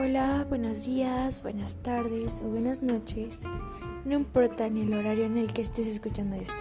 Hola, buenos días, buenas tardes o buenas noches. No importa ni el horario en el que estés escuchando esto.